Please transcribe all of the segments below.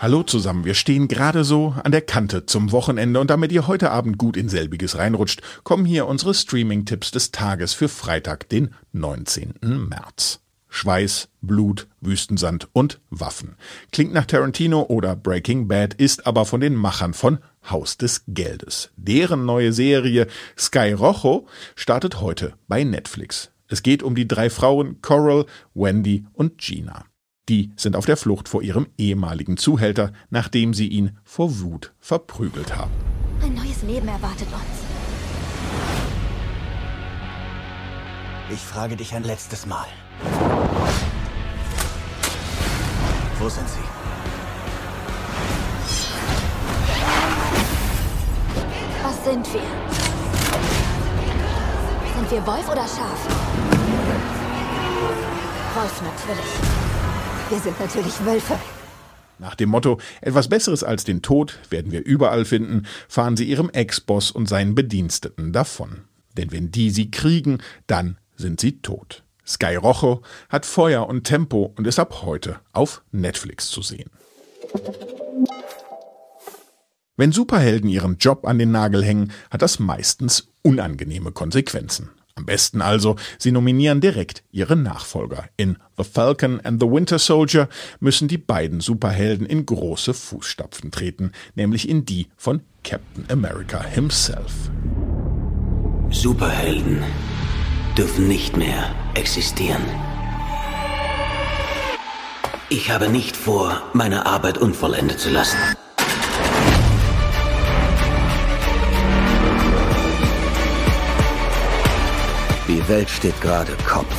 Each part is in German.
Hallo zusammen, wir stehen gerade so an der Kante zum Wochenende und damit ihr heute Abend gut in selbiges reinrutscht, kommen hier unsere Streaming-Tipps des Tages für Freitag, den 19. März. Schweiß, Blut, Wüstensand und Waffen. Klingt nach Tarantino oder Breaking Bad, ist aber von den Machern von Haus des Geldes. Deren neue Serie Sky Rojo startet heute bei Netflix. Es geht um die drei Frauen Coral, Wendy und Gina. Die sind auf der Flucht vor ihrem ehemaligen Zuhälter, nachdem sie ihn vor Wut verprügelt haben. Ein neues Leben erwartet uns. Ich frage dich ein letztes Mal. Wo sind sie? Was sind wir? Sind wir Wolf oder Schaf? Wolf natürlich. Wir sind natürlich Wölfe. Nach dem Motto, etwas Besseres als den Tod werden wir überall finden, fahren sie ihrem Ex-Boss und seinen Bediensteten davon. Denn wenn die sie kriegen, dann sind sie tot. Sky Rojo hat Feuer und Tempo und ist ab heute auf Netflix zu sehen. Wenn Superhelden ihren Job an den Nagel hängen, hat das meistens unangenehme Konsequenzen. Am besten also, sie nominieren direkt ihre Nachfolger. In The Falcon and the Winter Soldier müssen die beiden Superhelden in große Fußstapfen treten, nämlich in die von Captain America himself. Superhelden dürfen nicht mehr existieren. Ich habe nicht vor, meine Arbeit unvollendet zu lassen. Welt steht gerade Kopf.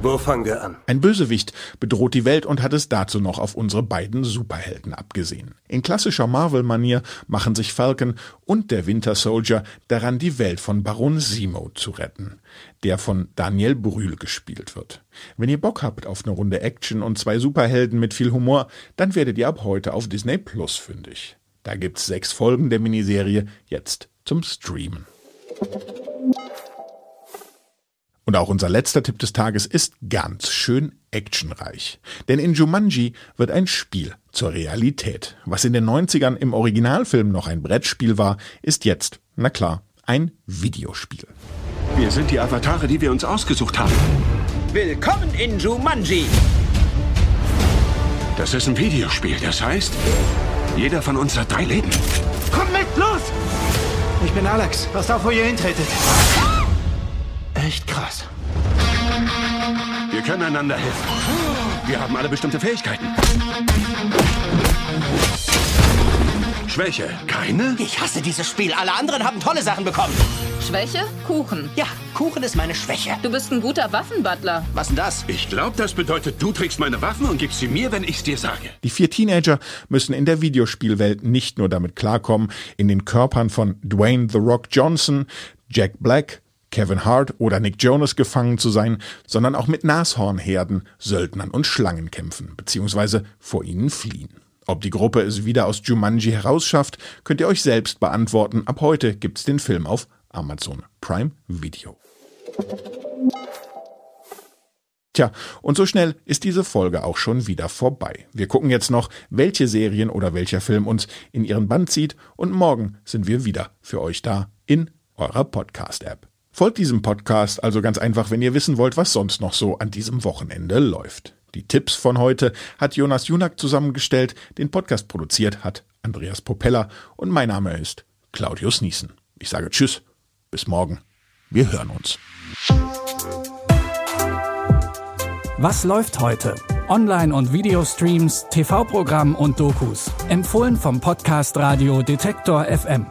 Wo fangen wir an? Ein Bösewicht bedroht die Welt und hat es dazu noch auf unsere beiden Superhelden abgesehen. In klassischer Marvel-Manier machen sich Falcon und der Winter Soldier daran, die Welt von Baron Simo zu retten, der von Daniel Brühl gespielt wird. Wenn ihr Bock habt auf eine Runde Action und zwei Superhelden mit viel Humor, dann werdet ihr ab heute auf Disney Plus fündig. Da gibt's sechs Folgen der Miniserie jetzt zum Streamen. Und auch unser letzter Tipp des Tages ist ganz schön actionreich. Denn in Jumanji wird ein Spiel zur Realität. Was in den 90ern im Originalfilm noch ein Brettspiel war, ist jetzt, na klar, ein Videospiel. Wir sind die Avatare, die wir uns ausgesucht haben. Willkommen in Jumanji. Das ist ein Videospiel, das heißt, jeder von uns hat drei Leben. Komm mit, los! Ich bin Alex. Passt auf, wo ihr hintretet. Echt krass. Wir können einander helfen. Wir haben alle bestimmte Fähigkeiten. Schwäche, keine? Ich hasse dieses Spiel. Alle anderen haben tolle Sachen bekommen. Schwäche? Kuchen. Ja, Kuchen ist meine Schwäche. Du bist ein guter Waffenbutler. Was denn das? Ich glaube, das bedeutet, du trägst meine Waffen und gibst sie mir, wenn ich's dir sage. Die vier Teenager müssen in der Videospielwelt nicht nur damit klarkommen, in den Körpern von Dwayne The Rock Johnson, Jack Black, Kevin Hart oder Nick Jonas gefangen zu sein, sondern auch mit Nashornherden, Söldnern und Schlangen kämpfen, beziehungsweise vor ihnen fliehen. Ob die Gruppe es wieder aus Jumanji herausschafft, könnt ihr euch selbst beantworten. Ab heute gibt's den Film auf Amazon Prime Video. Tja, und so schnell ist diese Folge auch schon wieder vorbei. Wir gucken jetzt noch, welche Serien oder welcher Film uns in ihren Band zieht und morgen sind wir wieder für euch da in eurer Podcast-App. Folgt diesem Podcast also ganz einfach, wenn ihr wissen wollt, was sonst noch so an diesem Wochenende läuft. Die Tipps von heute hat Jonas Junak zusammengestellt, den Podcast produziert hat Andreas Popella und mein Name ist Claudius Niesen. Ich sage Tschüss, bis morgen. Wir hören uns. Was läuft heute? Online- und Videostreams, TV-Programm und Dokus. Empfohlen vom Podcast Radio Detektor FM.